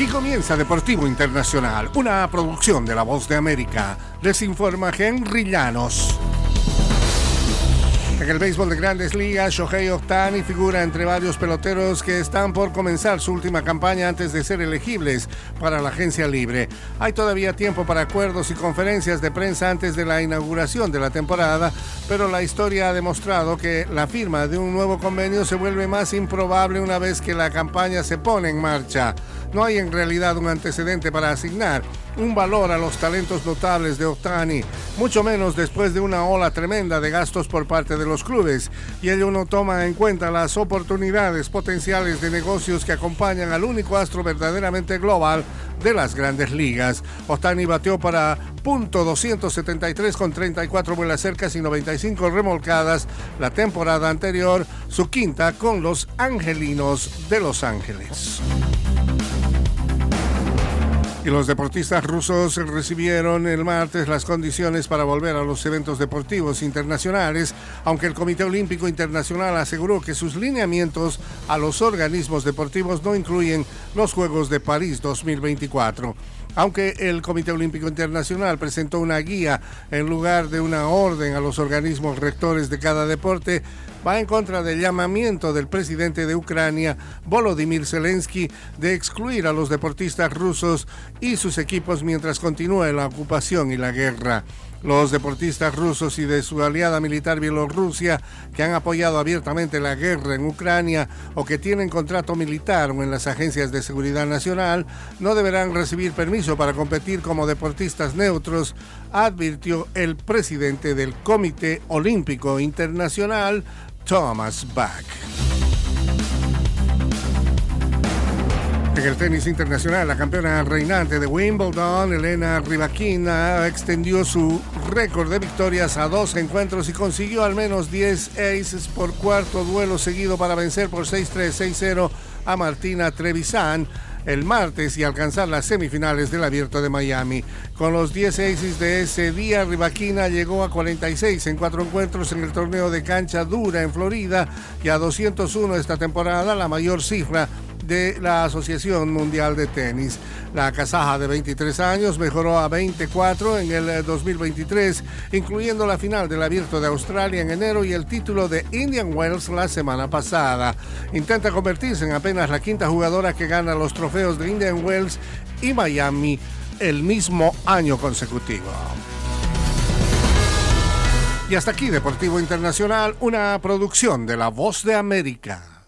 Aquí comienza Deportivo Internacional, una producción de La Voz de América. Les informa Henry Llanos. En el béisbol de grandes ligas, Shohei Ohtani figura entre varios peloteros que están por comenzar su última campaña antes de ser elegibles para la agencia libre. Hay todavía tiempo para acuerdos y conferencias de prensa antes de la inauguración de la temporada, pero la historia ha demostrado que la firma de un nuevo convenio se vuelve más improbable una vez que la campaña se pone en marcha. No hay en realidad un antecedente para asignar un valor a los talentos notables de Ohtani, mucho menos después de una ola tremenda de gastos por parte de los clubes, y ello no toma en cuenta las oportunidades potenciales de negocios que acompañan al único astro verdaderamente global de las grandes ligas. Ohtani bateó para punto 273 con 34 vuelas cercas y 95 remolcadas la temporada anterior, su quinta con los Angelinos de Los Ángeles. Y los deportistas rusos recibieron el martes las condiciones para volver a los eventos deportivos internacionales, aunque el Comité Olímpico Internacional aseguró que sus lineamientos a los organismos deportivos no incluyen los Juegos de París 2024 aunque el Comité Olímpico Internacional presentó una guía en lugar de una orden a los organismos rectores de cada deporte, va en contra del llamamiento del presidente de Ucrania, Volodymyr Zelensky, de excluir a los deportistas rusos y sus equipos mientras continúe la ocupación y la guerra. Los deportistas rusos y de su aliada militar Bielorrusia, que han apoyado abiertamente la guerra en Ucrania o que tienen contrato militar o en las agencias de seguridad nacional, no deberán recibir permiso para competir como deportistas neutros, advirtió el presidente del Comité Olímpico Internacional, Thomas Bach. En el tenis internacional, la campeona reinante de Wimbledon, Elena Rybakina, extendió su récord de victorias a dos encuentros y consiguió al menos 10 aces por cuarto duelo seguido para vencer por 6-3, 6-0 a Martina Trevisan el martes y alcanzar las semifinales del Abierto de Miami. Con los 10 aces de ese día, Rivaquina llegó a 46 en cuatro encuentros en el torneo de cancha dura en Florida y a 201 esta temporada, la mayor cifra de la Asociación Mundial de Tenis. La casaja de 23 años mejoró a 24 en el 2023, incluyendo la final del Abierto de Australia en enero y el título de Indian Wells la semana pasada. Intenta convertirse en apenas la quinta jugadora que gana los trofeos de Indian Wells y Miami el mismo año consecutivo. Y hasta aquí Deportivo Internacional, una producción de La Voz de América.